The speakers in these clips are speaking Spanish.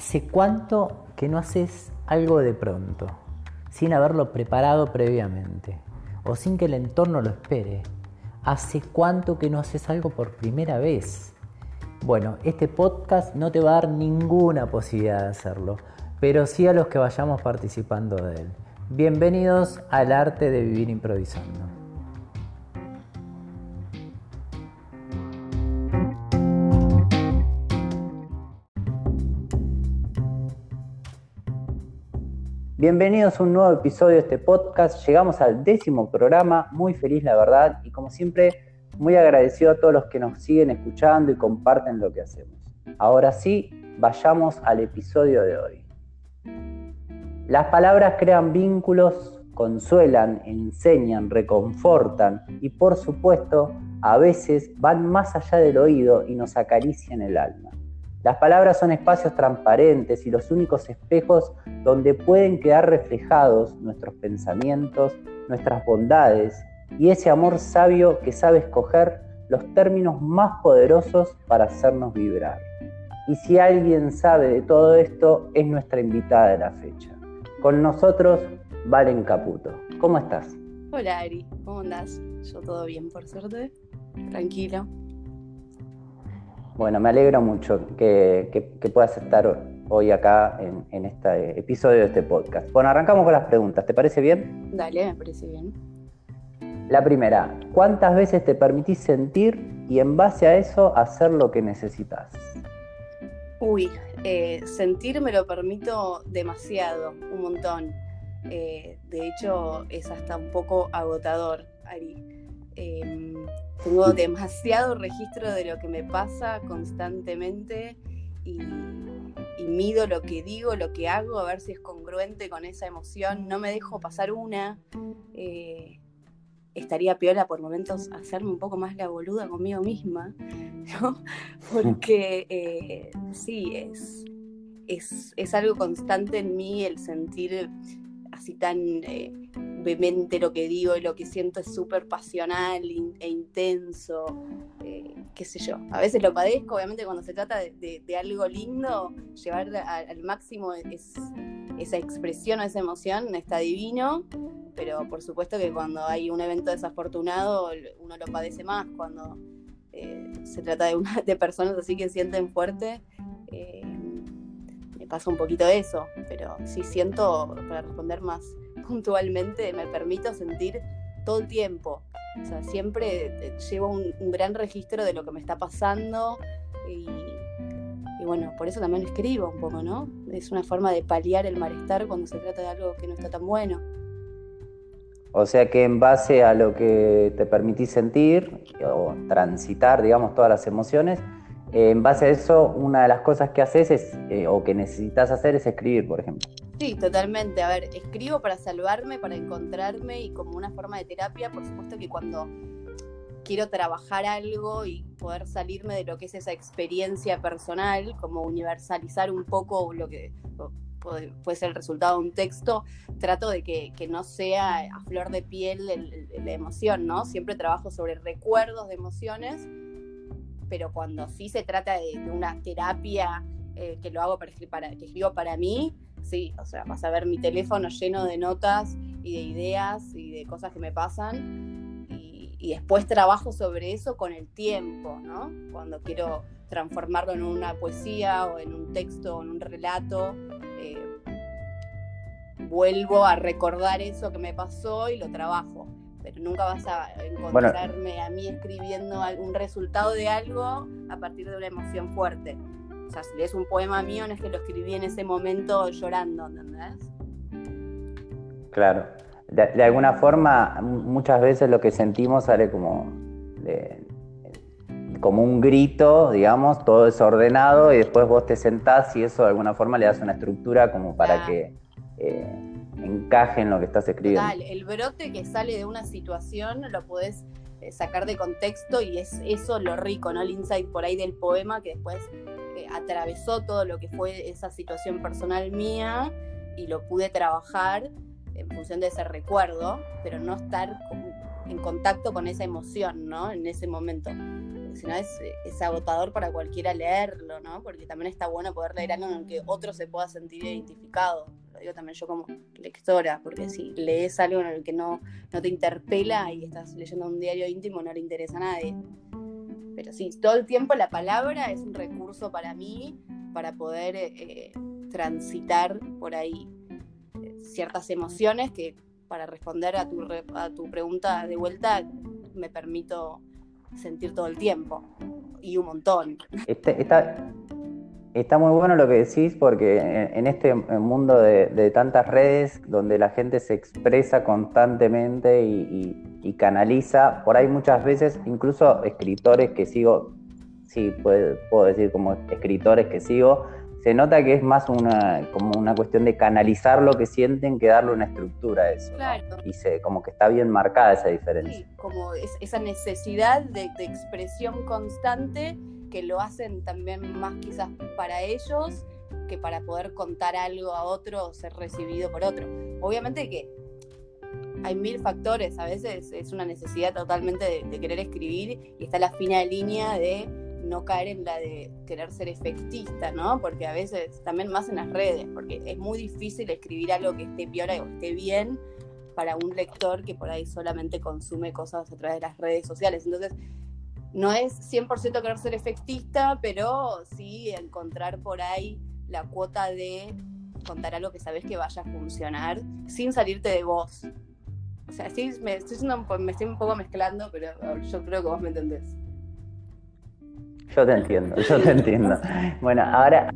¿Hace cuánto que no haces algo de pronto, sin haberlo preparado previamente o sin que el entorno lo espere? ¿Hace cuánto que no haces algo por primera vez? Bueno, este podcast no te va a dar ninguna posibilidad de hacerlo, pero sí a los que vayamos participando de él. Bienvenidos al arte de vivir improvisando. Bienvenidos a un nuevo episodio de este podcast. Llegamos al décimo programa, muy feliz la verdad y como siempre muy agradecido a todos los que nos siguen escuchando y comparten lo que hacemos. Ahora sí, vayamos al episodio de hoy. Las palabras crean vínculos, consuelan, enseñan, reconfortan y por supuesto a veces van más allá del oído y nos acarician el alma. Las palabras son espacios transparentes y los únicos espejos donde pueden quedar reflejados nuestros pensamientos, nuestras bondades y ese amor sabio que sabe escoger los términos más poderosos para hacernos vibrar. Y si alguien sabe de todo esto, es nuestra invitada de la fecha. Con nosotros, Valen Caputo. ¿Cómo estás? Hola Ari, ¿cómo andás? Yo todo bien, por suerte. Tranquilo. Bueno, me alegro mucho que, puedas estar hoy acá en, este episodio de este podcast. Bueno, arrancamos con las preguntas, ¿te parece bien? Dale, me parece bien. La primera, ¿cuántas veces te permitís sentir y en base a eso hacer lo que necesitas? Uy, eh, sentir me lo permito demasiado, un montón. Eh, de hecho, es hasta un poco agotador, Ari. Em, tengo demasiado registro de lo que me pasa constantemente y, mido lo que digo, lo que hago, a ver si es congruente con esa emoción. No me dejo pasar una. Eh, estaría piola por momentos hacerme un poco más la boluda conmigo misma, ¿no? Porque eh, sí, es, es, es, algo constante en mí el sentir así tan vehemente lo que digo y lo que siento es súper pasional e intenso, eh, qué sé yo. A veces lo padezco, obviamente cuando se trata de, algo lindo, llevar al máximo esa expresión o esa emoción está divino, pero por supuesto que cuando hay un evento desafortunado uno lo padece más, cuando eh, se trata de, una, de personas así que sienten fuerte. Eh, me pasa un poquito eso, pero sí siento, para responder más puntualmente me permito sentir todo el tiempo. O sea, siempre eh, llevo un, gran registro de lo que me está pasando y, bueno, por eso también escribo un poco, ¿no? Es una forma de paliar el malestar cuando se trata de algo que no está tan bueno. O sea que en base a lo que te permitís sentir o transitar, digamos, todas las emociones, eh, en base a eso, una de las cosas que haces es, eh, o que necesitas hacer es escribir, por ejemplo. Sí, totalmente. A ver, escribo para salvarme, para encontrarme y como una forma de terapia, por supuesto que cuando quiero trabajar algo y poder salirme de lo que es esa experiencia personal, como universalizar un poco lo que puede, ser el resultado de un texto, trato de que, no sea a flor de piel la emoción, ¿no? Siempre trabajo sobre recuerdos de emociones, pero cuando sí se trata de, una terapia eh, que lo hago para, para, que escribo para mí, sí, o sea, vas a ver mi teléfono lleno de notas y de ideas y de cosas que me pasan y, después trabajo sobre eso con el tiempo, ¿no? Cuando quiero transformarlo en una poesía o en un texto o en un relato, eh, vuelvo a recordar eso que me pasó y lo trabajo. Pero nunca vas a encontrarme a mí escribiendo un resultado de algo a partir de una emoción fuerte. O sea, si lees un poema mío, no es que lo escribí en ese momento llorando, ¿entendés? Claro. De, alguna forma, muchas veces lo que sentimos sale como, como un grito, digamos, todo desordenado, y después vos te sentás y eso de alguna forma le das una estructura como para que eh, encaje en lo que estás escribiendo. Total, el brote que sale de una situación lo podés eh, sacar de contexto y es eso lo rico, ¿no? El insight por ahí del poema que después atravesó todo lo que fue esa situación personal mía y lo pude trabajar en función de ese recuerdo, pero no estar en contacto con esa emoción, ¿no? En ese momento. Si no, es, es, agotador para cualquiera leerlo, ¿no? Porque también está bueno poder leer algo en el que otro se pueda sentir identificado. Lo digo también yo como lectora, porque si lees algo en el que no, no te interpela y estás leyendo un diario íntimo, no le interesa a nadie. Pero sí, todo el tiempo la palabra es un recurso para mí para poder eh, transitar por ahí eh, ciertas emociones que para responder a tu, a tu pregunta de vuelta me permito sentir todo el tiempo y un montón. Este, está, muy bueno lo que decís porque en, este mundo de, tantas redes donde la gente se expresa constantemente y, canaliza, por ahí muchas veces incluso escritores que sigo, sí puedo decir como escritores que sigo, se nota que es más una, como una cuestión de canalizar lo que sienten que darle una estructura a eso. Y se, como que está bien marcada esa diferencia. Sí, como esa necesidad de, expresión constante que lo hacen también más quizás para ellos que para poder contar algo a otro o ser recibido por otro. Obviamente que hay mil factores, a veces es una necesidad totalmente de querer escribir y está la fina línea de no caer en la de querer ser efectista, ¿no? Porque a veces, también más en las redes, porque es muy difícil escribir algo que esté piola o esté bien para un lector que por ahí solamente consume cosas a través de las redes sociales. Entonces, no es 100% querer ser efectista, pero sí encontrar por ahí la cuota de contar algo que sabes que vaya a funcionar sin salirte de vos. O sea, sí, me estoy, me estoy un poco mezclando, pero yo creo que vos me entendés. Yo te entiendo, yo te entiendo. Bueno, ahora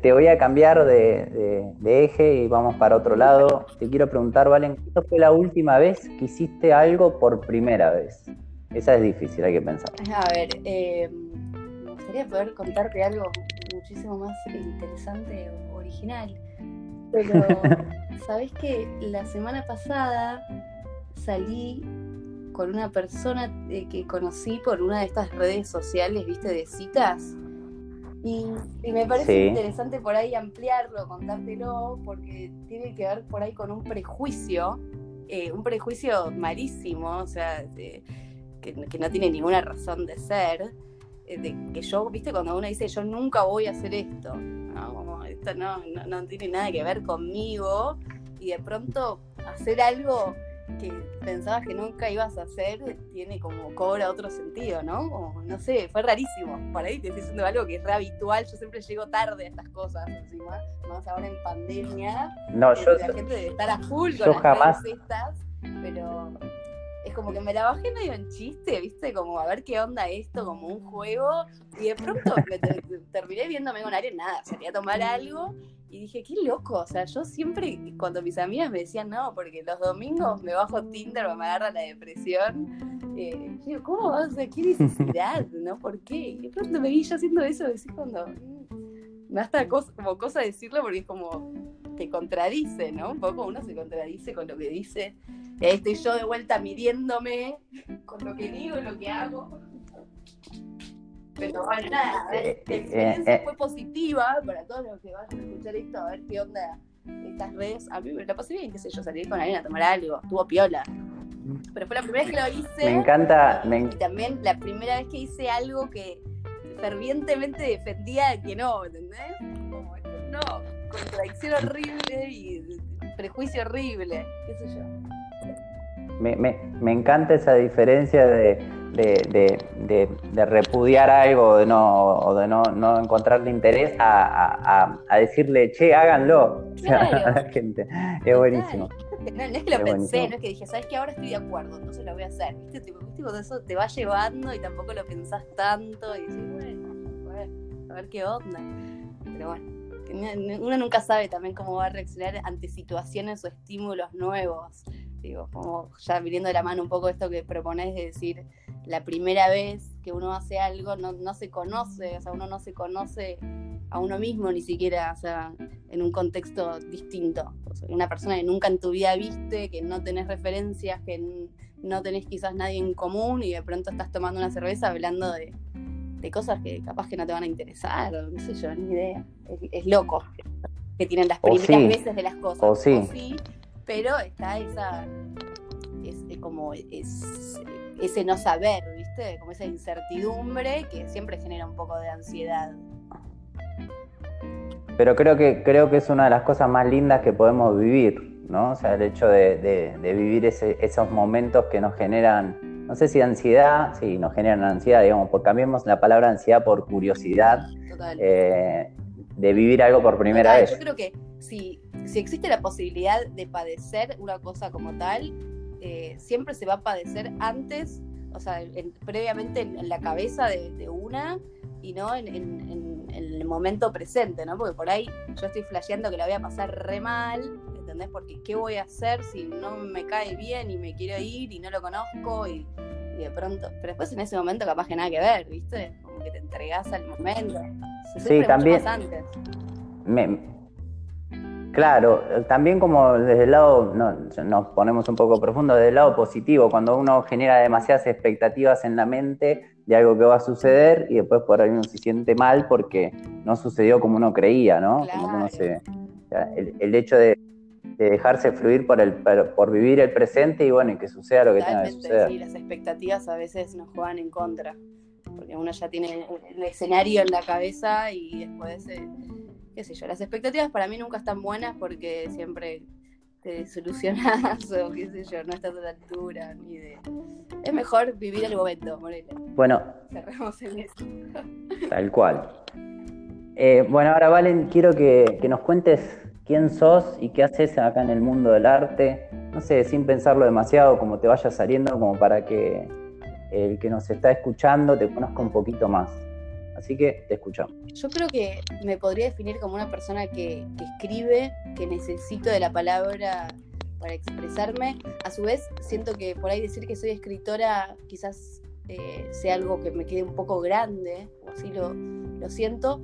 te voy a cambiar de, eje y vamos para otro lado. Te quiero preguntar, Valen, ¿cuándo fue la última vez que hiciste algo por primera vez? Esa es difícil, hay que pensar. A ver, eh, me gustaría poder contarte algo muchísimo más interesante o original. Pero, ¿sabes qué? La semana pasada salí con una persona eh, que conocí por una de estas redes sociales, viste, de citas. Y, me parece interesante por ahí ampliarlo, contártelo, porque tiene que ver por ahí con un prejuicio, eh, un prejuicio malísimo, o sea, que, no tiene ninguna razón de ser, de que yo, viste, cuando uno dice yo nunca voy a hacer esto, ¿no? Como esto no, no tiene nada que ver conmigo, y de pronto hacer algo que pensabas que nunca ibas a hacer tiene como cobra otro sentido, ¿no? no sé, fue rarísimo. Por ahí te estoy diciendo algo que es re habitual. Yo siempre llego tarde a estas cosas encima, más ahora en pandemia. No, yo. La gente debe estar a full con las jamás... estas, pero es como que me la bajé medio en chiste, ¿viste? Como a ver qué onda esto, como un juego. Y de pronto me terminé viéndome con alguien, nada, salí a tomar algo y dije, qué loco, o sea, yo siempre, cuando mis amigas me decían, no, porque los domingos me bajo Tinder o me agarra la depresión, eh, digo, ¿cómo vas? a qué necesidad, ¿no? ¿Por qué? Y de pronto me vi yo haciendo eso, decís cuando, mm, me da cosa, como cosa decirlo porque es como, te contradice, ¿no? Un poco uno se contradice con lo que dice, y ahí estoy yo de vuelta midiéndome con lo que digo y lo que hago. Pero bueno, nada, a ver, eh, la experiencia eh, fue positiva para todos los que vayan a escuchar esto, a ver qué onda estas redes. A mí me la pasé bien, qué sé yo, salir con alguien a tomar algo, estuvo piola. Pero fue la primera vez que lo hice. Me encanta. Y también la primera vez que hice algo que fervientemente defendía que no, ¿entendés? Como, no, contradicción horrible y prejuicio horrible, qué sé yo. Me, me, me encanta esa diferencia de de, de, repudiar algo de no, o de no, no encontrarle interés a, decirle, che, háganlo a la gente. Es buenísimo. No, es que lo pensé, no es que dije, ¿sabes qué? Ahora estoy de acuerdo, entonces lo voy a hacer. ¿Viste? Cuando eso te va llevando y tampoco lo pensás tanto y dices, bueno, a ver qué onda. Pero bueno, uno nunca sabe también cómo va a reaccionar ante situaciones o estímulos nuevos. Digo, como ya viniendo de la mano un poco esto que propones de decir, la primera vez que uno hace algo no, no se conoce, o sea, uno no se conoce a uno mismo ni siquiera, o sea, en un contexto distinto. una persona que nunca en tu vida viste, que no tenés referencias, que no tenés quizás nadie en común y de pronto estás tomando una cerveza hablando de, cosas que capaz que no te van a interesar, o qué sé yo, ni idea. Es, loco que tienen las primeras veces de las cosas. O sí. pero está esa como es, ese no saber, ¿viste? Como esa incertidumbre que siempre genera un poco de ansiedad. Pero creo que, creo que es una de las cosas más lindas que podemos vivir, ¿no? O sea, el hecho de, vivir esos momentos que nos generan, no sé si ansiedad, sí, nos generan ansiedad, digamos, porque cambiemos la palabra ansiedad por curiosidad. Eh, de vivir algo por primera vez. Yo creo que si, si existe la posibilidad de padecer una cosa como tal, eh, siempre se va a padecer antes, o sea, previamente en, la cabeza de, una y no en, el momento presente, ¿no? Porque por ahí yo estoy flasheando que la voy a pasar re mal, ¿entendés? Porque ¿qué voy a hacer si no me cae bien y me quiero ir y no lo conozco y, de pronto, pero después en ese momento capaz que nada que ver, ¿viste? Como que te entregas al momento. sí, también. Antes. Claro, también como desde el lado, no, nos ponemos un poco profundo, desde el lado positivo, cuando uno genera demasiadas expectativas en la mente de algo que va a suceder y después por ahí uno se siente mal porque no sucedió como uno creía, ¿no? el, hecho de, dejarse fluir por, el, por vivir el presente y bueno, y que suceda lo que tenga que suceder. Sí, las expectativas a veces nos juegan en contra, porque uno ya tiene el escenario en la cabeza y después... Eh, qué sé yo, las expectativas para mí nunca están buenas porque siempre te desilusionas o qué sé yo, no estás a la altura ni de... Es mejor vivir el momento, Morena. Bueno. Cerremos en eso. Tal cual. Eh, bueno, ahora Valen, quiero que, que nos cuentes quién sos y qué haces acá en el mundo del arte. No sé, sin pensarlo demasiado, como te vaya saliendo, como para que el que nos está escuchando te conozca un poquito más. Así que te escuchamos. Yo creo que me podría definir como una persona que, escribe, que necesito de la palabra para expresarme. A su vez, siento que por ahí decir que soy escritora quizás eh, sea algo que me quede un poco grande, o así lo, lo siento,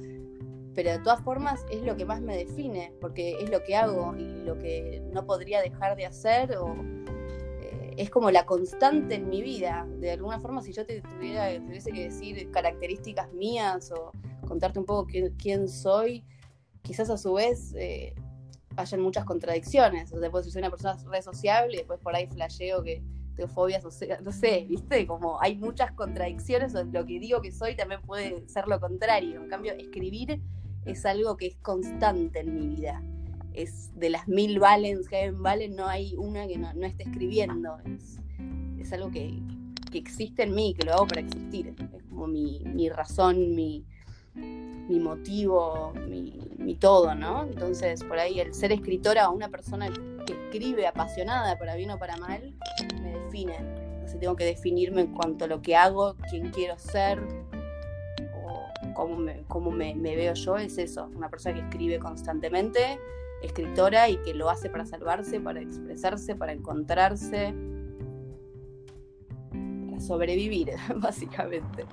pero de todas formas es lo que más me define, porque es lo que hago y lo que no podría dejar de hacer o es como la constante en mi vida. De alguna forma, si yo te tuviera, tuviese que decir características mías o contarte un poco quién, soy, quizás a su vez eh, hayan muchas contradicciones. O sea, soy una persona re sociable después por ahí flasheo que tengo fobias, o sea, no sé, ¿viste? Como hay muchas contradicciones, lo que digo que soy también puede ser lo contrario. En cambio, escribir es algo que es constante en mi vida es de las mil Valens que hay en Valen, no hay una que no, esté escribiendo. Es, algo que, existe en mí, que lo hago para existir. Es como mi, razón, mi, mi motivo, mi, todo, ¿no? Entonces, por ahí el ser escritora o una persona que escribe apasionada, para bien o para mal, me define. Entonces tengo que definirme en cuanto a lo que hago, quién quiero ser, cómo me, cómo me veo yo, es eso, una persona que escribe constantemente escritora y que lo hace para salvarse, para expresarse, para encontrarse, para sobrevivir, básicamente.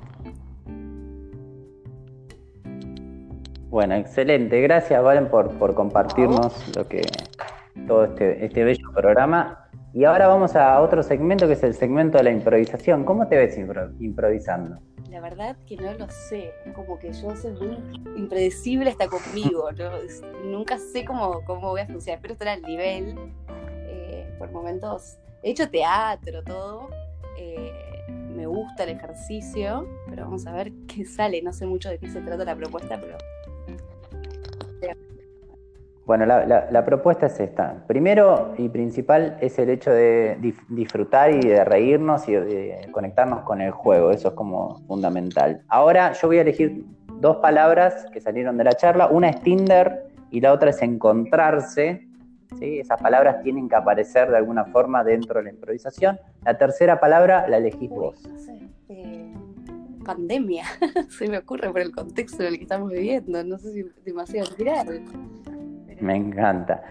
Bueno, excelente. Gracias, Valen, por, por compartirnos lo que todo este, este bello programa. Y ahora vamos a otro segmento que es el segmento de la improvisación. ¿Cómo te ves improvisando? La verdad que no lo sé. Como que yo soy muy impredecible hasta conmigo. Nunca sé cómo, cómo voy a funcionar. Espero estar al nivel. Eh, por momentos he hecho teatro, todo. Eh, me gusta el ejercicio, pero vamos a ver qué sale. No sé mucho de qué se trata la propuesta, pero bueno, la, propuesta es esta. Primero y principal es el hecho de disfrutar y de reírnos y de conectarnos con el juego. Eso es como fundamental. Ahora yo voy a elegir dos palabras que salieron de la charla. Una es Tinder y la otra es encontrarse. ¿sí? Esas palabras tienen que aparecer de alguna forma dentro de la improvisación. La tercera palabra la elegís vos. Eh, pandemia. Se me ocurre por el contexto en el que estamos viviendo. No sé si demasiado grave. Me encanta.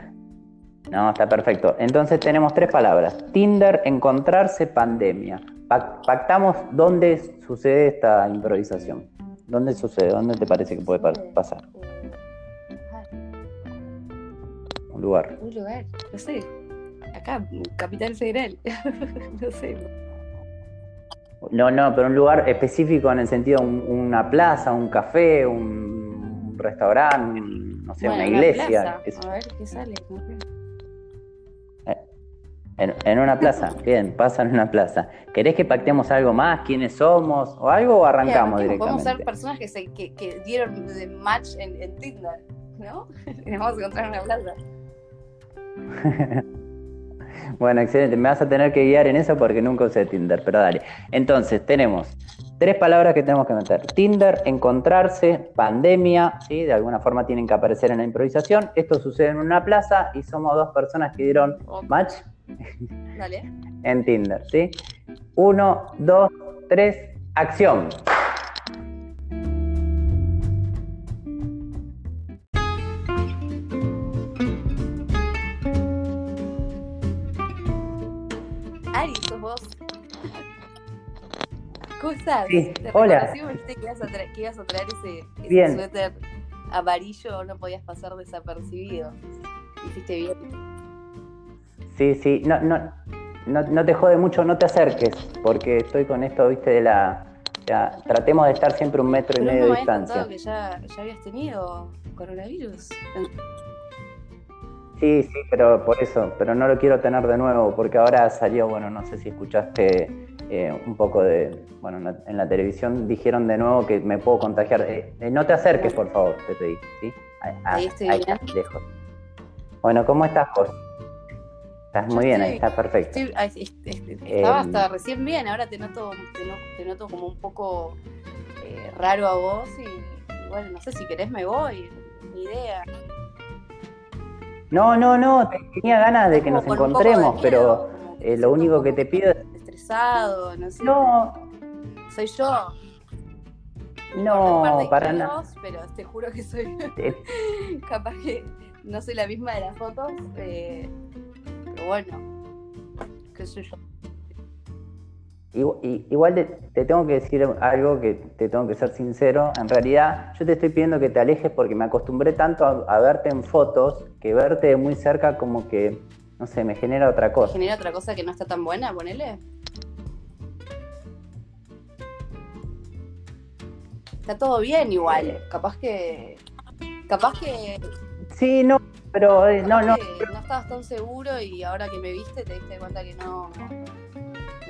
No, está perfecto. Entonces tenemos tres palabras. Tinder, encontrarse, pandemia. Pactamos dónde sucede esta improvisación. ¿Dónde sucede? ¿Dónde te parece que puede pasar? Un lugar. Un lugar, no sé. Acá, Capital Federal. no sé. No, no, pero un lugar específico en el sentido una plaza, un café, un restaurante, no sé, una iglesia. A ver qué sale. Eh, En, una plaza, bien, pasa en una plaza. ¿Querés que pactemos algo más? ¿Quiénes somos? ¿O algo o arrancamos directamente? Podemos ser personas que, se, que, que dieron match en, en Tinder, ¿no? Y nos vamos a encontrar en una plaza. bueno, excelente. Me vas a tener que guiar en eso porque nunca usé Tinder, pero dale. Entonces, tenemos tres palabras que tenemos que meter. Tinder, encontrarse, pandemia, ¿sí? De alguna forma tienen que aparecer en la improvisación. Esto sucede en una plaza y somos dos personas que dieron match Dale. en Tinder, ¿sí? Uno, dos, tres, acción. Hola. me dijiste que ibas a, traer, que ibas a traer ese, ese Bien. suéter amarillo, no podías pasar desapercibido. Hiciste bien. Sí, sí, no, no, no, no te jode mucho, no te acerques, porque estoy con esto, viste, de la... Ya, tratemos de estar siempre un metro y medio de distancia. que ya, ya habías tenido coronavirus. Sí, sí, pero por eso, pero no lo quiero tener de nuevo, porque ahora salió, bueno, no sé si escuchaste eh, un poco de, bueno, en la, en la televisión dijeron de nuevo que me puedo contagiar. Eh, eh, no te acerques, por favor, te pedí, ¿sí? Ahí, Ahí estoy está, bien. lejos. Bueno, ¿cómo estás, Jorge? Estás muy Yo bien, ahí estoy- está perfecto. Estoy- ay, est- est- estaba Em. hasta recién bien, ahora te noto, te no- te noto como un poco eh, raro a vos y, y bueno, no sé si querés me voy, ni idea. No, no, no, te- tenía ganas de que nos encontremos, pero eh, lo único que te pido es... No sé. No, Soy yo. No, para nada. Pero te juro que soy capaz que no soy la misma de las fotos. eh, pero bueno, qué sé yo. Igual, igual te, te tengo que decir algo que te tengo que ser sincero. En realidad, yo te estoy pidiendo que te alejes porque me acostumbré tanto a, a verte en fotos que verte de muy cerca como que, no sé, me genera otra cosa. ¿Genera otra cosa que no está tan buena? Ponele. Está todo bien igual. Capaz que. Capaz que. Sí, no, pero eh, no, no. no estabas tan seguro y ahora que me viste te diste cuenta que no.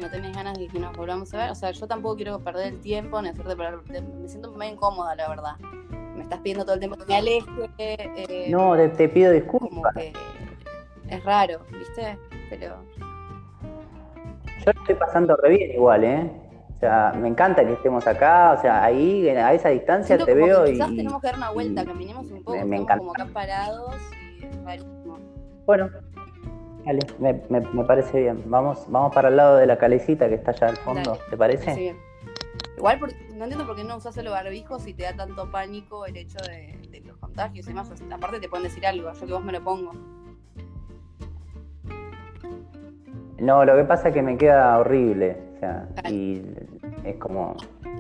no tenés ganas de que nos volvamos a ver. O sea, yo tampoco quiero perder el tiempo ni hacerte perder. Me siento medio incómoda, la verdad. Me estás pidiendo todo el tiempo que me aleje. eh, No, te, te pido como disculpas. que. Es raro, ¿viste? Pero. Yo lo estoy pasando re bien igual, ¿eh? O sea, me encanta que estemos acá, o sea, ahí, a esa distancia Siento te como veo que y... quizás tenemos que dar una vuelta, y- caminemos un poco, me- me estamos encanta. como acá parados y es rarísimo. Bueno, dale, me, me- me parece bien. Vamos, vamos para el lado de la calecita que está allá al fondo, Dale. ¿te parece? Sí. Igual por- no entiendo por qué no usás el barbijo si te da tanto pánico el hecho de, de los contagios y sea, aparte te pueden decir algo, yo que vos me lo pongo. No, lo que pasa es que me queda horrible, sea, y es como,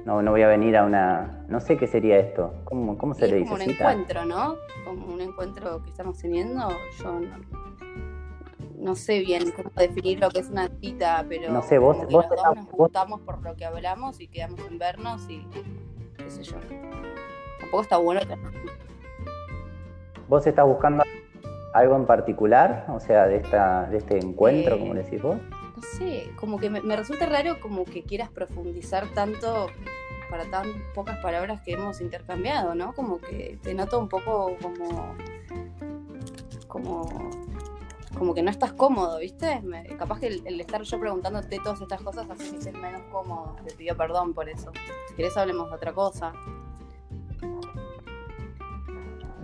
no, no voy a venir a una, no sé qué sería esto, ¿cómo, cómo se Y le dice? como un ¿Cita? encuentro, ¿no? Como un encuentro que estamos teniendo. Yo no, no sé bien cómo definir lo que es una cita, pero No sé, vos- vos estás- nos vos- gustamos por lo que hablamos y quedamos en vernos y qué sé yo. Tampoco está bueno ¿Vos estás buscando algo en particular, o sea, de esta, de este encuentro, Eh, como decís vos? Sé, como que me, resulta raro como que quieras profundizar tanto para tan pocas palabras que hemos intercambiado, ¿no? Como que te noto un poco como como como que no estás cómodo, ¿viste? Capaz que el, el estar yo preguntándote todas estas cosas hace que estés menos cómodo. Te pido perdón por eso. Si querés hablemos de otra cosa.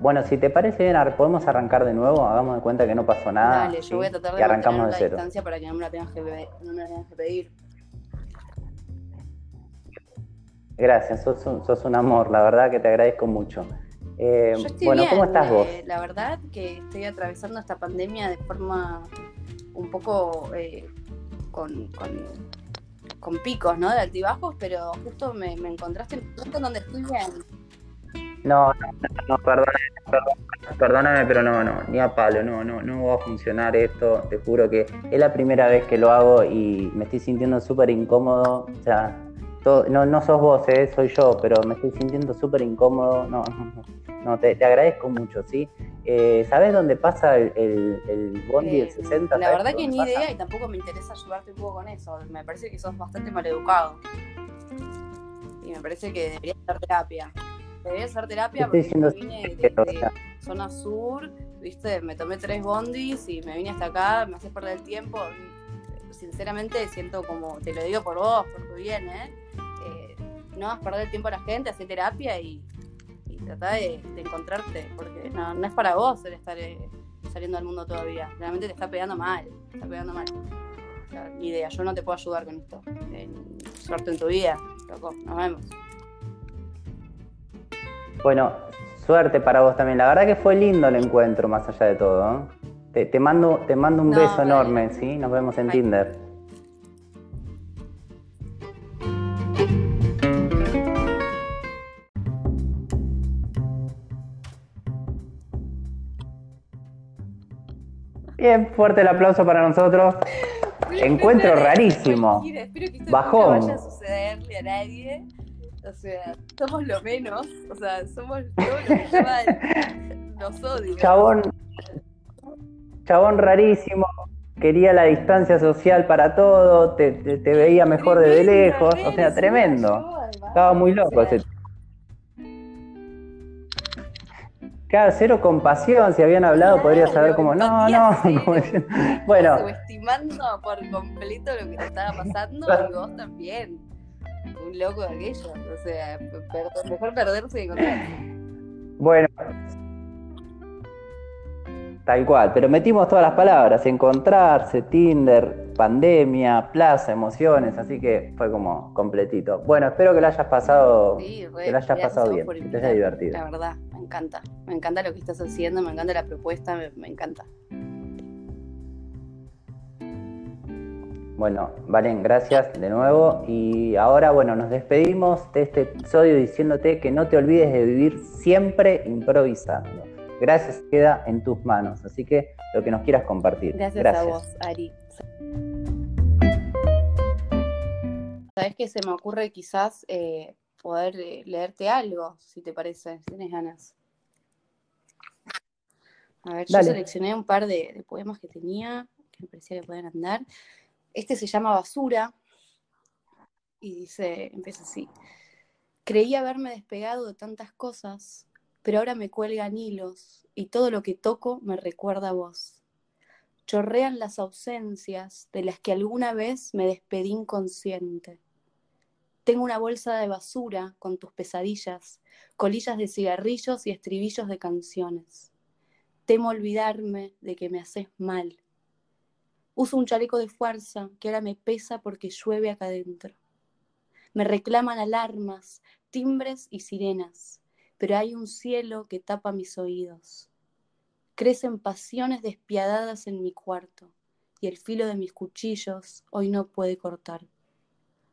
Bueno, si te parece bien, podemos arrancar de nuevo, hagamos de cuenta que no pasó nada. Dale, ¿sí? yo voy a tratar y de arrancamos mantener de la cero. distancia para que no me la tengas que, pe- no me la tengas que pedir. Gracias, sos un, sos un amor, la verdad que te agradezco mucho. Eh, Yo estoy bueno, bien, ¿cómo estás vos? eh, la verdad que estoy atravesando esta pandemia de forma un poco eh, con, con, con picos, ¿no? De altibajos, pero justo me, me encontraste en un en donde estoy bien. No, no, no, perdóname, perdóname, perdóname, pero no, no, ni a palo, no, no, no va a funcionar esto, te juro que es la primera vez que lo hago y me estoy sintiendo súper incómodo, o sea, todo- no, no sos vos, eh, soy yo, pero me estoy sintiendo súper incómodo, no, no, no, te, te agradezco mucho, ¿sí? Eh, ¿Sabes dónde pasa el, el, bondi del 60? Eh, la verdad que ni idea y tampoco me interesa ayudarte un poco con eso. Me parece que sos bastante maleducado. Y me parece que debería hacer terapia. Hacer terapia porque me vine de, zona sur, viste, me tomé tres bondis y me vine hasta acá, me haces perder el tiempo. Sinceramente siento como, te lo digo por vos, por tu bien, ¿eh? eh no vas a perder el tiempo a la gente, hacer terapia y trata de, encontrarte, porque no, es para vos el estar eh, saliendo al mundo todavía. Realmente te está pegando mal, te está pegando mal. ni idea, yo no te puedo ayudar con esto. suerte en tu vida, loco, nos vemos. Bueno, suerte para vos también. La verdad que fue lindo el encuentro, más allá de todo. Te, mando, te mando un beso enorme, ¿sí? Nos vemos en Tinder. Bien, fuerte el aplauso para nosotros. Encuentro rarísimo. Bajón. no vaya a sucederle a nadie. O sea, somos lo menos. O sea, somos todos los que. Chabón. Chabón rarísimo. Quería la distancia social para todo. Te, te, veía mejor desde lejos. O sea, tremendo. Estaba muy loco ese Claro, cero compasión, si habían hablado podría saber como, no, no, bueno. Subestimando por completo lo que te estaba pasando y vos también. Un loco de aquello, o sea, mejor perderse que encontrarse. Bueno, Tal cual, pero metimos todas las palabras, encontrarse, Tinder, pandemia, plaza, emociones, así que fue como completito. Bueno, espero que lo hayas pasado, que lo hayas pasado bien, que te haya divertido. La verdad, me encanta, me encanta lo que estás haciendo, me encanta la propuesta, me, encanta. Bueno, Valen, gracias de nuevo. Y ahora, bueno, nos despedimos de este episodio diciéndote que no te olvides de vivir siempre improvisando. Gracias queda en tus manos, así que lo que nos quieras compartir. Gracias, a vos, Ari. Sabes que se me ocurre quizás eh, poder eh, leerte algo, si te parece, tienes ganas. A ver, yo seleccioné un par de, poemas que tenía, que me parecía que podían andar. Este se llama Basura y dice, empieza así. Creí haberme despegado de tantas cosas, pero ahora me cuelgan hilos y todo lo que toco me recuerda a vos. Chorrean las ausencias de las que alguna vez me despedí inconsciente. Tengo una bolsa de basura con tus pesadillas, colillas de cigarrillos y estribillos de canciones. Temo olvidarme de que me haces mal. Uso un chaleco de fuerza que ahora me pesa porque llueve acá adentro. Me reclaman alarmas, timbres y sirenas pero hay un cielo que tapa mis oídos. Crecen pasiones despiadadas en mi cuarto, y el filo de mis cuchillos hoy no puede cortar.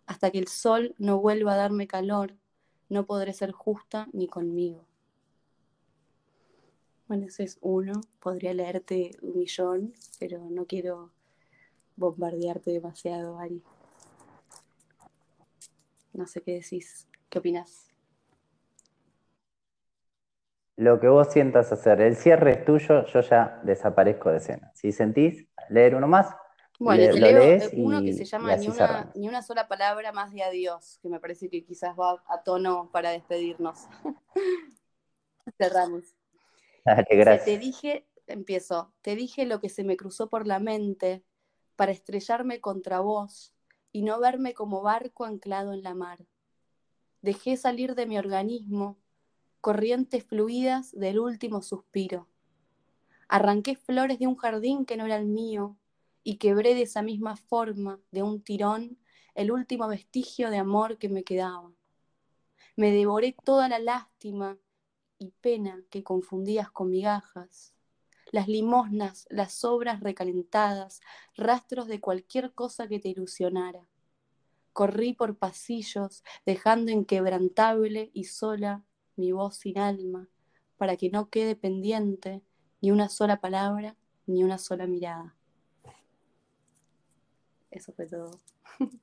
Hasta que el sol no vuelva a darme calor, no podré ser justa ni conmigo. Bueno, ese es uno. Podría leerte un millón, pero no quiero bombardearte demasiado, Ari. No sé qué decís. ¿Qué opinas? lo que vos sientas hacer. El cierre es tuyo, yo ya desaparezco de escena. Si sentís leer uno más, bueno, lo lees uno que se llama ni una, ni una, sola palabra más de adiós, que me parece que quizás va a tono para despedirnos. Cerramos. gracias. Te dije, empiezo, te dije lo que se me cruzó por la mente para estrellarme contra vos y no verme como barco anclado en la mar. Dejé salir de mi organismo corrientes fluidas del último suspiro. Arranqué flores de un jardín que no era el mío y quebré de esa misma forma, de un tirón, el último vestigio de amor que me quedaba. Me devoré toda la lástima y pena que confundías con migajas, las limosnas, las obras recalentadas, rastros de cualquier cosa que te ilusionara. Corrí por pasillos, dejando inquebrantable y sola mi voz sin alma, para que no quede pendiente ni una sola palabra ni una sola mirada. Eso fue todo.